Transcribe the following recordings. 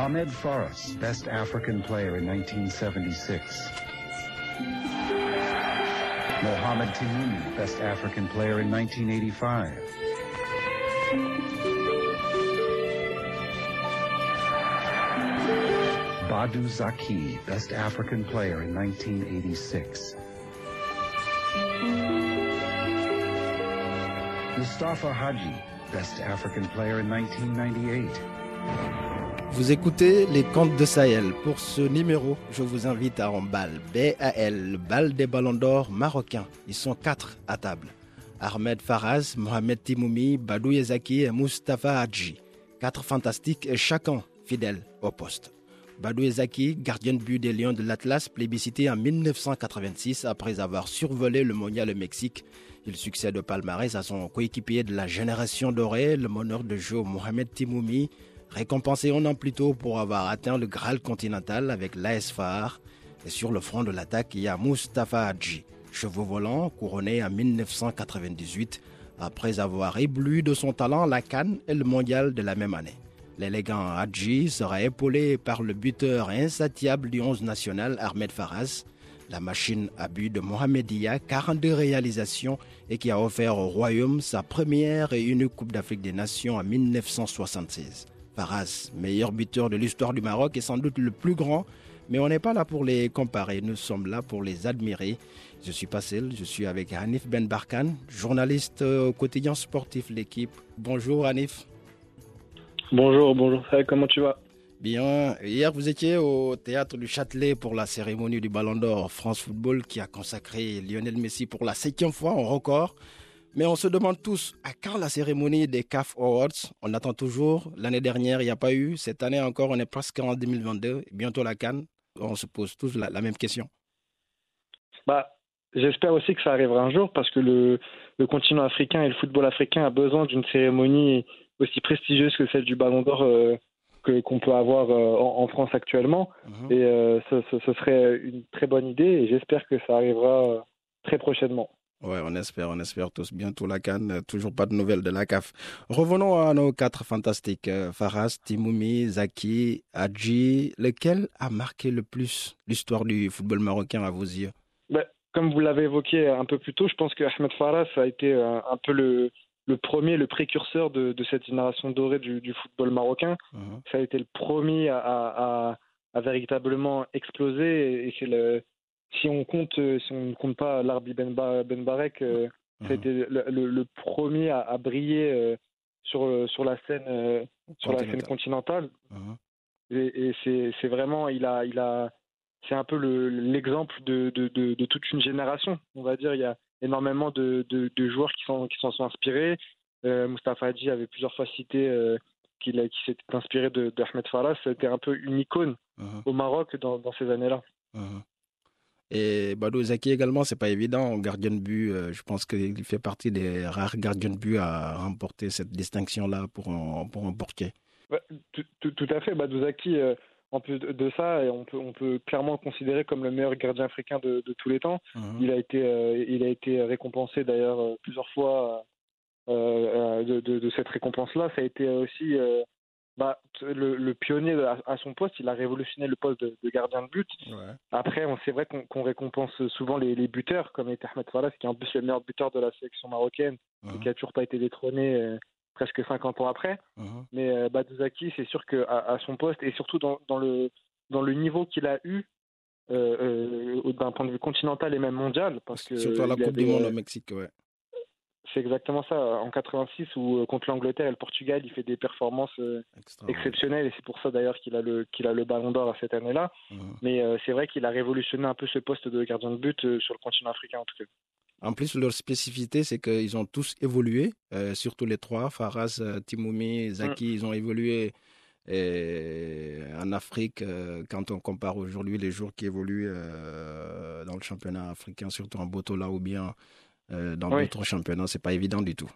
Ahmed Faras, best African player in 1976. Mohamed Timoumi, best African player in 1985. Badu Zaki, best African player in 1986. Mustafa Haji, best African player in 1998. Vous écoutez les contes de Sahel. Pour ce numéro, je vous invite à emballe BAL, le bal des ballons d'or marocains. Ils sont quatre à table. Ahmed Faraz, Mohamed Timoumi, Badou Yazaki et Mustafa Hadji. Quatre fantastiques et chacun fidèle au poste. Badou Yazaki, gardien de but des Lions de l'Atlas, plébiscité en 1986 après avoir survolé le mondial au Mexique. Il succède au palmarès à son coéquipier de la génération dorée, le meneur de jeu Mohamed Timoumi, récompensé un an plus tôt pour avoir atteint le Graal continental avec l'AS Far. Et sur le front de l'attaque, il y a Mustafa Hadji, chevaux volant couronné en 1998 après avoir ébloui de son talent la Cannes et le mondial de la même année. L'élégant Hadji sera épaulé par le buteur insatiable du 11 national Ahmed Faraz, la machine à but de Mohamedia, 42 réalisations et qui a offert au Royaume sa première et unique Coupe d'Afrique des Nations en 1976. Meilleur buteur de l'histoire du Maroc, est sans doute le plus grand, mais on n'est pas là pour les comparer, nous sommes là pour les admirer. Je suis pas seul, je suis avec Hanif Ben Barkan, journaliste au quotidien sportif L'équipe. Bonjour Hanif. Bonjour, bonjour, comment tu vas? Bien, hier vous étiez au théâtre du Châtelet pour la cérémonie du Ballon d'Or France Football qui a consacré Lionel Messi pour la septième fois en record. Mais on se demande tous à quand la cérémonie des CAF Awards On attend toujours. L'année dernière, il n'y a pas eu. Cette année encore, on est presque en 2022. Bientôt la Cannes. On se pose tous la, la même question. Bah, j'espère aussi que ça arrivera un jour parce que le, le continent africain et le football africain a besoin d'une cérémonie aussi prestigieuse que celle du Ballon d'Or euh, que qu'on peut avoir euh, en, en, France actuellement. Mhm. Et euh, ce, ce, ce, serait une très bonne idée et j'espère que ça arrivera très prochainement. Ouais, on espère, on espère tous bientôt la Cannes. Toujours pas de nouvelles de la CAF. Revenons à nos quatre fantastiques. Faras, Timoumi, Zaki, Hadji. Lequel a marqué le plus l'histoire du football marocain à vos yeux? Ben, Comme vous l'avez évoqué un peu plus tôt, je pense que Ahmed Faras a été un, un peu le, le premier, le précurseur de, de cette génération dorée du, du football marocain. Mhm. Ça a été le premier à, à, à véritablement exploser et c'est le si on compte, si on ne compte pas Larbi Ben, ben Barek, euh, Mhm. ça a été le, le, le premier à, à briller euh, sur, sur la scène, euh, sur la scène continentale. Mhm. Et, et c'est, vraiment, il a, il a, c'est un peu le, l'exemple de, de, de, de toute une génération. On va dire, il y a énormément de, joueurs qui s'en, qui sont inspirés. Euh, Mustafa Hadji avait plusieurs fois cité euh, qu'il s'était inspiré de, d'Ahmed Faras. C'était un peu une icône Mhm. au Maroc dans, dans ces années-là. Mhm. Et Badou Zaki également, c'est pas évident. Gardien de but, euh, je pense qu'il fait partie des rares gardiens de but à remporter cette distinction-là pour un, pour un portier. Tout, tout, à fait. Badou Zaki, euh, en plus de ça, on peut, on peut clairement le considérer comme le meilleur gardien africain de, de tous les temps. Mhm. Il, a été, euh, il a été récompensé d'ailleurs euh, plusieurs fois de, de, de, cette récompense-là. Ça a été aussi bah, le, le, pionnier à, à, son poste. Il a révolutionné le poste de, de gardien de but. Ouais. Après, c'est vrai qu'on qu récompense souvent les, les, buteurs, comme était Ahmed Falas, qui est en plus le meilleur buteur de la sélection marocaine et qui a toujours pas été détrôné euh, presque 50 ans après. Mhm. Mais euh, Badouzaki, c'est sûr qu'à à son poste et surtout dans, dans, le, dans le niveau qu'il a eu euh, d'un point de vue continental et même mondial. Parce que Surtout à la Coupe du Monde au Mexique, ouais. C'est exactement ça. En 86, où euh, contre l'Angleterre et le Portugal, il fait des performances euh, exceptionnelles et c'est pour ça d'ailleurs qu'il a le qu'il a le Ballon d'Or à cette année-là. Mhm. Mais euh, c'est vrai qu'il a révolutionné un peu ce poste de gardien de but euh, sur le continent africain en tout cas. En plus, leur spécificité, c'est qu'ils ont tous évolué, euh, surtout les trois, Faraz, Timoumi, Zaki, Mm. ils ont évolué Et en Afrique, quand on compare aujourd'hui les joueurs qui évoluent dans le championnat africain, surtout en Botola ou bien dans Oui. d'autres championnats, c'est pas évident du tout.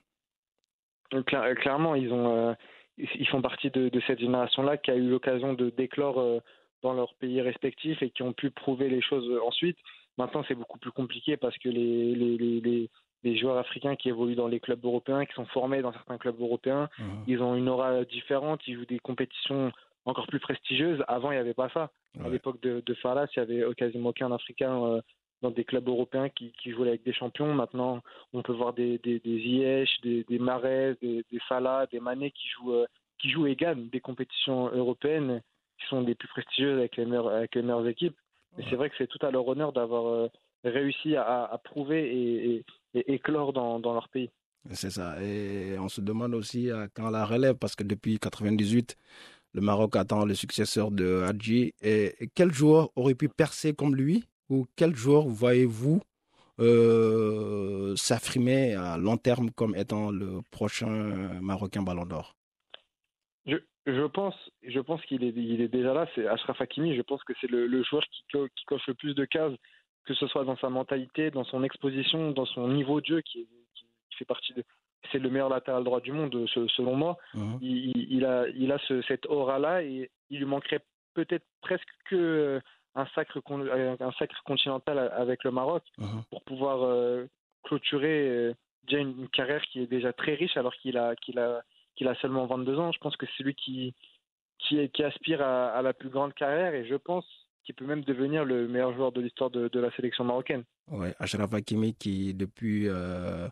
Donc, cla- clairement, ils ont, euh, ils font partie de, de cette génération-là qui a eu l'occasion de d'éclore euh, dans leur pays respectifs et qui ont pu prouver les choses euh, ensuite. Maintenant, c'est beaucoup plus compliqué parce que les, les, les, joueurs africains qui évoluent dans les clubs européens, qui sont formés dans certains clubs européens, ils ont une aura différente, ils jouent des compétitions encore plus prestigieuses. Avant, il n'y avait pas ça. À l'époque de, de Falas, il n'y avait quasiment aucun Africain euh, dans des clubs européens qui, qui jouaient avec des champions. Maintenant, on peut voir des, des, des Ziyech, des, des Mahrez, des, des Salah, des Mané qui jouent, euh, qui jouent et gagnent des compétitions européennes qui sont les plus prestigieuses avec les meilleures, avec les meilleures équipes. Mais c'est vrai que c'est tout à leur honneur d'avoir euh, réussi à, à prouver et, et, et éclore dans, dans leur pays. C'est ça. Et on se demande aussi euh, quand la relève, parce que depuis 98, le Maroc attend le successeur de Hadji. Et, et quel joueur aurait pu percer comme lui? Ou quel joueur voyez-vous euh, s'affirmer à long terme comme étant le prochain Marocain Ballon d'Or? Je, je pense, je pense qu'il est, il est déjà là. C'est Ashraf Hakimi. Je pense que c'est le, le joueur qui, co- qui coche le plus de cases, que ce soit dans sa mentalité, dans son exposition, dans son niveau de jeu, qui, est- qui- qui fait partie de. C'est le meilleur latéral droit du monde, se- selon moi. Mhm. Il, a, il a ce, cette aura-là et il lui manquerait peut-être presque que un sacre, con- euh, un sacre continental avec le Maroc Mhm. pour pouvoir euh, clôturer euh, déjà une, une carrière qui est déjà très riche alors qu'il a, qu'il a, qu'il a seulement 22 ans. Je pense que c'est lui qui, qui, est- qui aspire à, à la plus grande carrière et je pense qu'il peut même devenir le meilleur joueur de l'histoire de, de la sélection marocaine. Ouais, Achraf Hakimi qui depuis euh,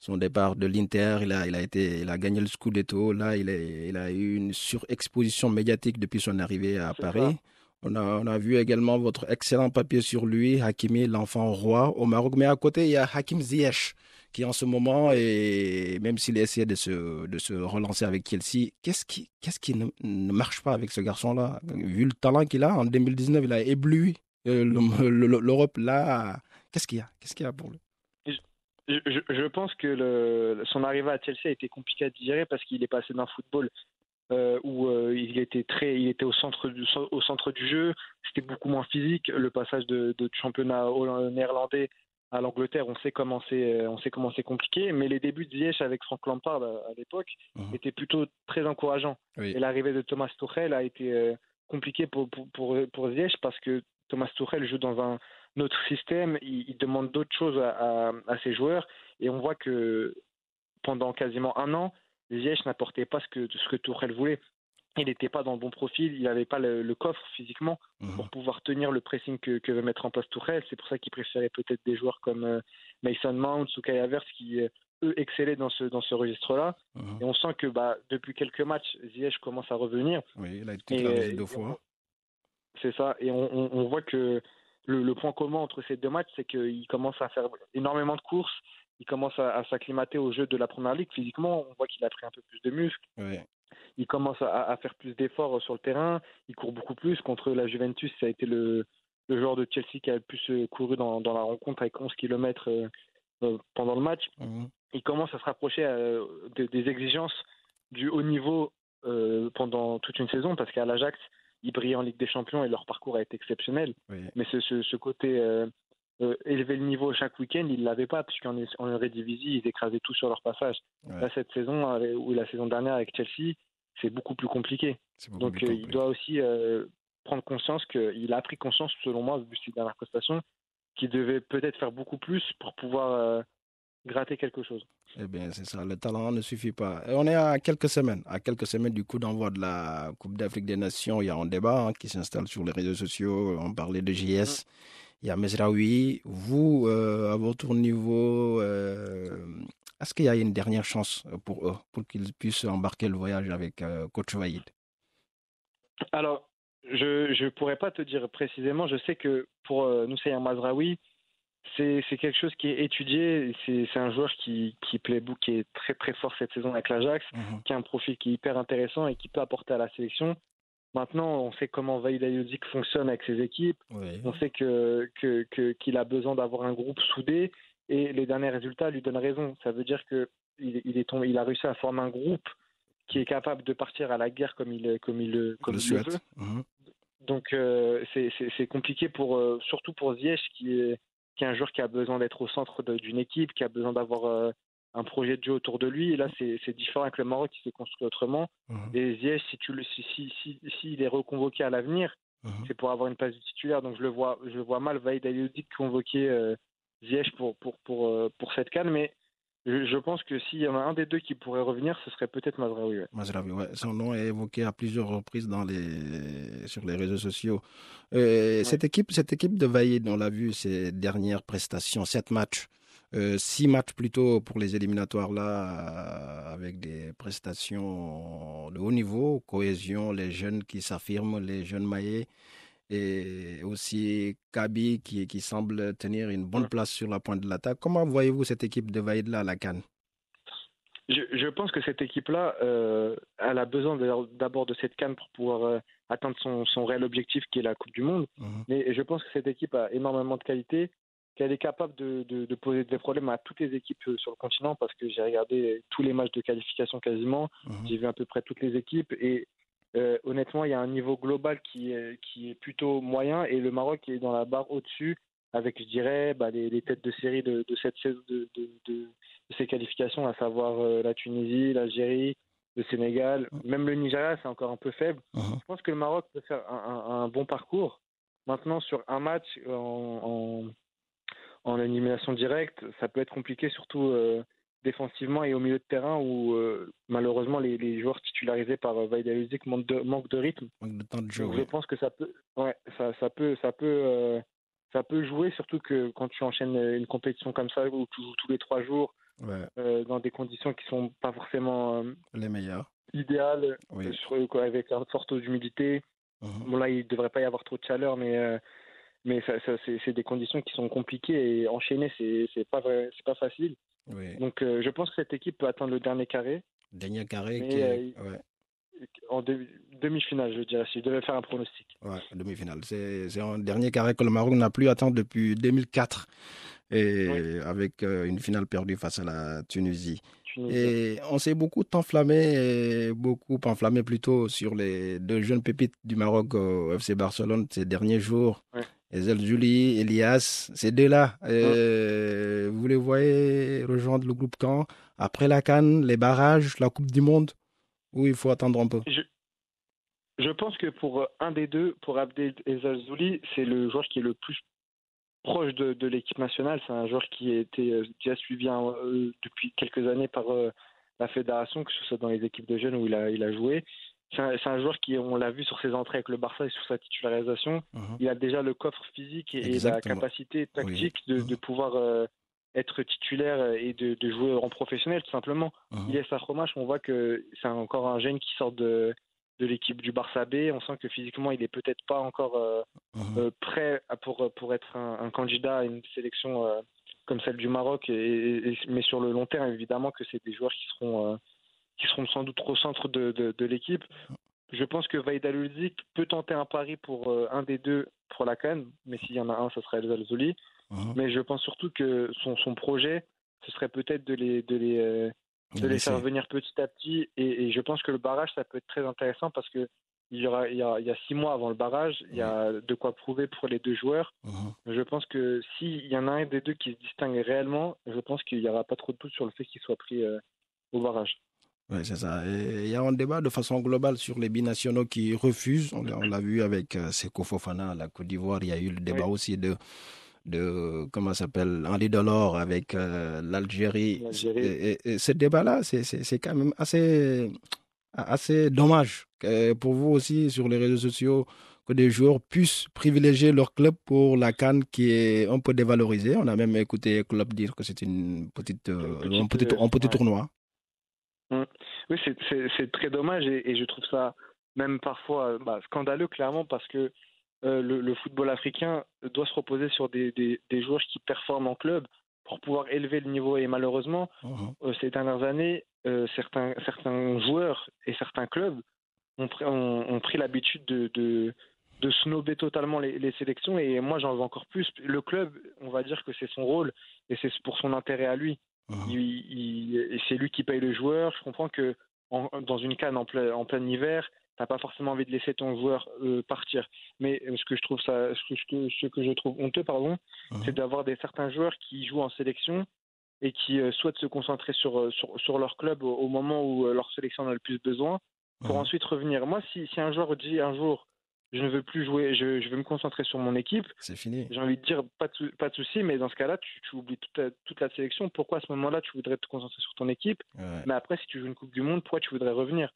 son départ de l'Inter, il a, il a été, il a gagné le Scudetto. Là, il, est, il a eu une surexposition médiatique depuis son arrivée à Paris. On a, vu également votre excellent papier sur lui, Hakimi, l'enfant roi au Maroc. Mais à côté, il y a Hakim Ziyech qui en ce moment, et même s'il essaie de se, relancer avec Chelsea, qu'est-ce qui, ne, marche pas avec ce garçon-là? Vu le talent qu'il a, en 2019, il a ébloui euh, le- le- l'Europe. Là, qu'est-ce qu'il y a? Qu'est-ce qu'il a pour lui? Je, pense que son arrivée à Chelsea a été compliqué à digérer parce qu'il est passé d'un football euh, où euh, il était très, il était au centre du, au centre du jeu, c'était beaucoup moins physique. Le passage de, de championnat néerlandais à l'Angleterre, on sait comment c'est, euh, on sait comment c'est compliqué. Mais les débuts de Ziyech avec Frank Lampard à, l'époque Mhm. étaient plutôt très encourageants. Oui. Et l'arrivée de Thomas Tuchel a été compliquée pour, pour, pour, pour Ziyech parce que Thomas Tuchel joue dans un autre système, il, il demande d'autres choses à, à, à ses joueurs et on voit que pendant quasiment un an, Ziyech n'apportait pas ce que, ce que Tuchel voulait. Il n'était pas dans le bon profil, il n'avait pas le, le coffre physiquement Mhm. pour pouvoir tenir le pressing que, que veut mettre en place Tuchel. C'est pour ça qu'il préférait peut-être des joueurs comme euh, Mason Mount ou Kai Havertz qui, euh, eux, excellaient dans ce, dans ce registre-là. Mhm. Et on sent que bah, depuis quelques matchs, Ziyech commence à revenir. Oui, il a été Et, deux fois. C'est ça. Et on, on- on voit que le, le point commun entre ces deux matchs, c'est qu'il commence à faire énormément de courses. Il commence à, à s'acclimater au jeu de la première ligue. Physiquement, on voit qu'il a pris un peu plus de muscles. Il commence à, à faire plus d'efforts sur le terrain. Il court beaucoup plus. Contre la Juventus, ça a été le, le joueur de Chelsea qui a le plus euh, couru dans, dans la rencontre avec 11 km pendant le match. Mhm. Il commence à se rapprocher euh, de- des exigences du haut niveau euh, pendant toute une saison parce qu'à l'Ajax, ils brillaient en Ligue des Champions et leur parcours a été exceptionnel. Oui. Mais ce, ce, ce côté euh, euh, élever le niveau chaque week-end, ils ne l'avaient pas, puisqu'en en Eredivisie, ils écrasaient tout sur leur passage. Ouais. Là, cette saison, avec- ou la saison dernière avec Chelsea, c'est beaucoup plus compliqué. Beaucoup Donc, plus euh, il doit aussi euh, prendre conscience qu'il a pris conscience, selon moi, vu ses dernières prestations, qu'il devait peut-être faire beaucoup plus pour pouvoir gratter quelque chose. Eh bien, c'est ça. Le talent ne suffit pas. Et on est à quelques semaines, à quelques semaines du coup d'envoi de la Coupe d'Afrique des Nations. Il y a un débat hein, qui s'installe sur les réseaux sociaux. On parlait de JS. Il y a Mesraoui. Vous, euh, à votre niveau, euh, est-ce qu'il y a une dernière chance pour eux, pour qu'ils puissent embarquer le voyage avec euh, Coach Vaïd Alors, je ne pourrais pas te dire précisément. Je sais que pour euh, Noussaïr Mazraoui, c'est c'est quelque chose qui est étudié. C'est c'est un joueur qui, qui plaît beaucoup, qui est très très fort cette saison avec l'Ajax, Mhm. qui a un profil qui est hyper intéressant et qui peut apporter à la sélection. Maintenant, on sait comment Vaïd Ayodik fonctionne avec ses équipes. Oui. On sait que que- que- qu'il a besoin d'avoir un groupe soudé et les derniers résultats lui donnent raison. Ça veut dire que il, il est tombé, il a réussi à former un groupe qui est capable de partir à la guerre comme il, comme il, comme le il le veut. Mhm. Donc euh, c'est- c'est c'est compliqué pour euh, surtout pour Ziyech qui est qui est un joueur qui a besoin d'être au centre d'une équipe, qui a besoin d'avoir euh, un projet de jeu autour de lui. Et là c'est différent avec le Maroc qui se construit autrement. Mhm. Et Ziyech si tu le si si si s'il est reconvoqué à l'avenir, Mhm. c'est pour avoir une place de titulaire. Donc je le vois je le vois mal Vaïd Alioudik convoquer euh, Ziyech pour pour pour euh, pour cette canne, mais je, pense que s'il y en a un des deux qui pourrait revenir, ce serait peut-être Mazraoui. ouais. Mazraoui, ouais. Son nom est évoqué à plusieurs reprises dans les... sur les réseaux sociaux. Euh, Cette équipe, cette équipe de Vaïd, on l'a vu ces dernières prestations, sept matchs, euh, six matchs plutôt pour les éliminatoires là, euh, avec des prestations de haut niveau, cohésion, les jeunes qui s'affirment, les jeunes maillés. Et aussi Kabi qui, qui semble tenir une bonne place sur la pointe de l'attaque. Comment voyez-vous cette équipe de Vaïd là à la Cannes? Je, je pense que cette équipe-là, euh, elle a besoin d'abord de cette canne pour pouvoir euh, atteindre son, son réel objectif qui est la Coupe du Monde. Mhm. Mais je pense que cette équipe a énormément de qualité, qu'elle est capable de, de- de poser des problèmes à toutes les équipes euh, sur le continent parce que j'ai regardé tous les matchs de qualification quasiment, Mhm. j'ai vu à peu près toutes les équipes et euh, honnêtement, il y a un niveau global qui est, qui est plutôt moyen et le Maroc est dans la barre au-dessus avec, je dirais, bah, les, les têtes de série de, de cette de, de, ces qualifications, à savoir euh, la Tunisie, l'Algérie, le Sénégal, même le Nigeria, c'est encore un peu faible. Mhm. Je pense que le Maroc peut faire un, un- un bon parcours. Maintenant, sur un match en, en, en élimination directe, ça peut être compliqué, surtout euh, défensivement et au milieu de terrain où euh, malheureusement les, les joueurs titularisés par euh, Vaïd Aluzik manquent de, manquent de rythme. Manque de temps de jeu. Donc, oui. je pense que ça peut, ouais, ça, ça peut, ça peut, euh, ça peut jouer, surtout que quand tu enchaînes une compétition comme ça où tu joues tous les trois jours Ouais, euh, dans des conditions qui sont pas forcément les meilleurs. idéales, Oui. sur- quoi, avec un fort taux d'humidité. Mhm. Bon là, il devrait pas y avoir trop de chaleur, mais mais ça, ça, c'est des conditions qui sont compliquées et enchaîner, c'est c'est pas vrai, c'est pas facile. Oui. Donc euh, je pense que cette équipe peut atteindre le dernier carré Dernier carré Mais, qui est euh, ouais, en demi-finale, je dirais, si je devais faire un pronostic. ouais, demi-finale. C'est un dernier carré que le Maroc n'a plus atteint depuis 2004 et Oui. avec euh, une finale perdue face à la Tunisie. Et on s'est beaucoup enflammé, beaucoup enflammé plutôt sur les deux jeunes pépites du Maroc au FC Barcelone ces derniers jours. Ouais. Ezel Juli, Elias, ces deux-là, euh, vous les voyez rejoindre le groupe quand? Après la Cannes, les barrages, la Coupe du Monde Ou il faut attendre un peu? Je pense que pour euh, un des deux, pour Abdel Ezalzouli, c'est le joueur qui est le plus proche de, de l'équipe nationale. C'est un joueur qui a été euh, déjà suivi hein, depuis quelques années par euh, la fédération, que ce soit dans les équipes de jeunes où il a, il a joué. C'est un, joueur qui, on l'a vu sur ses entrées avec le Barça et sur sa titularisation, Mhm. il a déjà le coffre physique et, et la capacité tactique de, Mhm. de pouvoir euh, être titulaire et de, de jouer en professionnel, tout simplement. Mhm. Il est Saromash, on voit que c'est encore un jeune qui sort de, de l'équipe du Barça B. On sent que physiquement, il est peut-être pas encore euh, euh, prêt à- pour, pour être un, un candidat à une sélection comme celle du Maroc. Et, et- et- mais sur le long terme, évidemment que c'est des joueurs qui seront, qui seront sans doute au centre de, de, de l'équipe. Je pense que Vaïda Luzik peut tenter un pari pour euh, un des deux pour la Cannes, mais s'il y en a un, ce serait El Zalzouli. Mais je pense surtout que son, son projet, ce serait peut-être de les, de les, euh, de les faire venir petit à petit. Et, et je pense que le barrage, ça peut être très intéressant parce que il y, aura, il, y a, il y a six mois avant le barrage, il y a de quoi prouver pour les deux joueurs. Mhm. Je pense que s'il y en a un des deux qui se distingue réellement, je pense qu'il n'y aura pas trop de doute sur le fait qu'il soit pris euh, au barrage. Oui, c'est ça. Et il y a un débat de façon globale sur les binationaux qui refusent. On, l'a- vu avec euh, Seko Fofana à la Côte d'Ivoire. Il y a eu le débat Oui. aussi de, de comment ça s'appelle, Henri Delors avec euh, l'Algérie. Et, et- et ce débat-là, c'est, quand même assez, assez dommage que pour vous aussi sur les réseaux sociaux que des joueurs puissent privilégier leur club pour la canne qui est un peu dévalorisée. On a même écouté Club dire que c'est une petite, euh, un petit, un tournoi. Oui, c'est- très dommage et, et je trouve ça même parfois euh, bah, scandaleux, clairement, parce que euh, le, le football africain doit se reposer sur des, des, des joueurs qui performent en club pour pouvoir élever le niveau. Et malheureusement, Mhm. euh, ces dernières années, euh, certains, certains joueurs et certains clubs ont pris, ont, ont pris l'habitude de, de, de snober totalement les, les sélections. Et moi, j'en veux encore plus. Le club, on va dire que c'est son rôle et c'est pour son intérêt à lui. Mhm. Il- il- et c'est lui qui paye le joueur. Je comprends que dans une canne en plein, en plein hiver, t'as pas forcément envie de laisser ton joueur euh, partir. Mais ce que je trouve ça, ce que, ce que je trouve honteux, pardon, Mhm. c'est d'avoir des certains joueurs qui jouent en sélection et qui euh, souhaitent se concentrer sur, euh, sur, sur leur club au, au moment où euh, leur sélection en a le plus besoin, pour Mhm. ensuite revenir. Moi, si, si un joueur dit un jour, je ne veux plus jouer, je, je veux me concentrer sur mon équipe, C'est fini. j'ai envie de dire pas de, pas de souci, mais dans ce cas-là, tu, tu oublies toute la, toute la sélection. Pourquoi à ce moment-là, tu voudrais te concentrer sur ton équipe? Ouais, Mais après, si tu joues une Coupe du Monde, pourquoi tu voudrais revenir?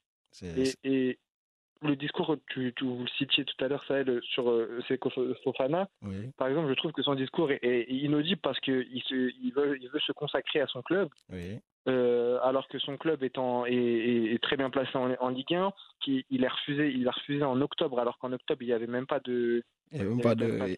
Et, le discours, tu, tu vous le citiez tout à l'heure, Sahel, sur euh, Seko Fofana, oui, par exemple, je trouve que son discours est, est inaudible parce qu'il il veut, il veut se consacrer à son club, oui. Euh, alors que son club est, en, est, est- est très bien placé en, en Ligue 1, qui, il, est refusé, il a refusé en octobre, alors qu'en octobre, il n'y avait même pas de,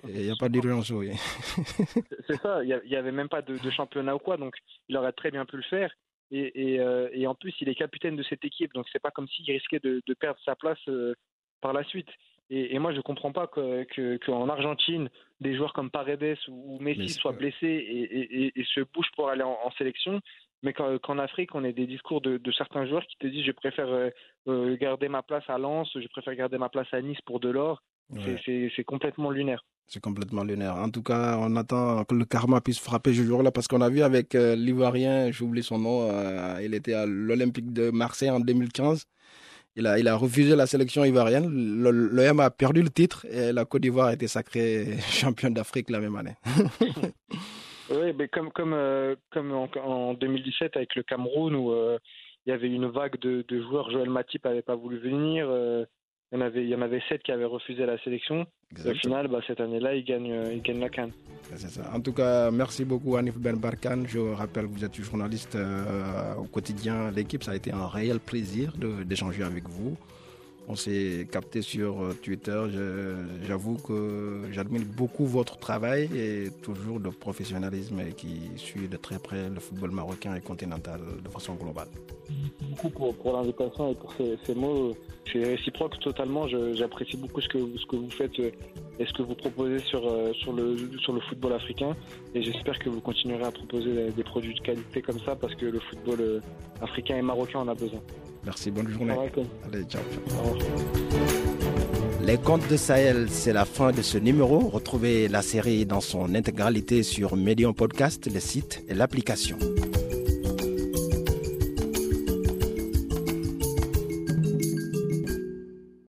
Il n'y a pas d'urgence, oui. C'est ça, il n'y avait même pas de, de championnat ou quoi, donc il aurait très bien pu le faire. Et, et, euh, et en plus, il est capitaine de cette équipe, donc c'est pas comme s'il risquait de, de perdre sa place euh, par la suite. Et, et moi, je comprends pas que- que- qu'en Argentine, des joueurs comme Paredes ou, Messi soient blessés et, et- et- et se bougent pour aller en, en sélection, mais qu'en qu'en Afrique, on ait des discours de, de certains joueurs qui te disent je préfère euh, euh, garder ma place à Lens, je préfère garder ma place à Nice pour de l'or. C'est- Ouais, C'est complètement lunaire. c'est complètement lunaire. En tout cas, on attend que le karma puisse frapper ce jour-là parce qu'on a vu avec euh, l'Ivoirien, j'oublie son nom, euh, il était à l'Olympique de Marseille en 2015. Il a, il a refusé la sélection ivoirienne. L'OM a perdu le titre et la Côte d'Ivoire a été sacrée championne d'Afrique la même année. Oui, mais comme comme euh, comme en, en 2017 avec le Cameroun où euh, il y avait une vague de, de joueurs, Joël Matip n'avait pas voulu venir, euh, il y en avait il y en avait sept qui avaient refusé la sélection. Au final, bah, cette année-là, ils gagnent ils gagnent la CAN. C'est ça. En tout cas, merci beaucoup Anif Ben Barkan. Je rappelle que vous êtes journaliste au quotidien. L'équipe, ça a été un réel plaisir d'échanger avec vous. On s'est capté sur euh, Twitter. J'avoue que j'admire beaucoup votre travail et toujours de professionnalisme qui suit de très près le football marocain et continental de façon globale. beaucoup pour, pour l'invitation et pour ces, ces mots. C'est réciproque totalement. J'apprécie beaucoup ce que, ce que vous faites euh, et ce que vous proposez sur, euh, sur, le, sur le football africain. Et j'espère que vous continuerez à proposer des- produits de qualité comme ça parce que le football euh, africain et marocain en a besoin. Merci, bonne journée. Au revoir. Allez, ciao. ciao. Au revoir. Les contes de Sahel, c'est la fin de ce numéro. Retrouvez la série dans son intégralité sur Medium Podcast, le site et l'application.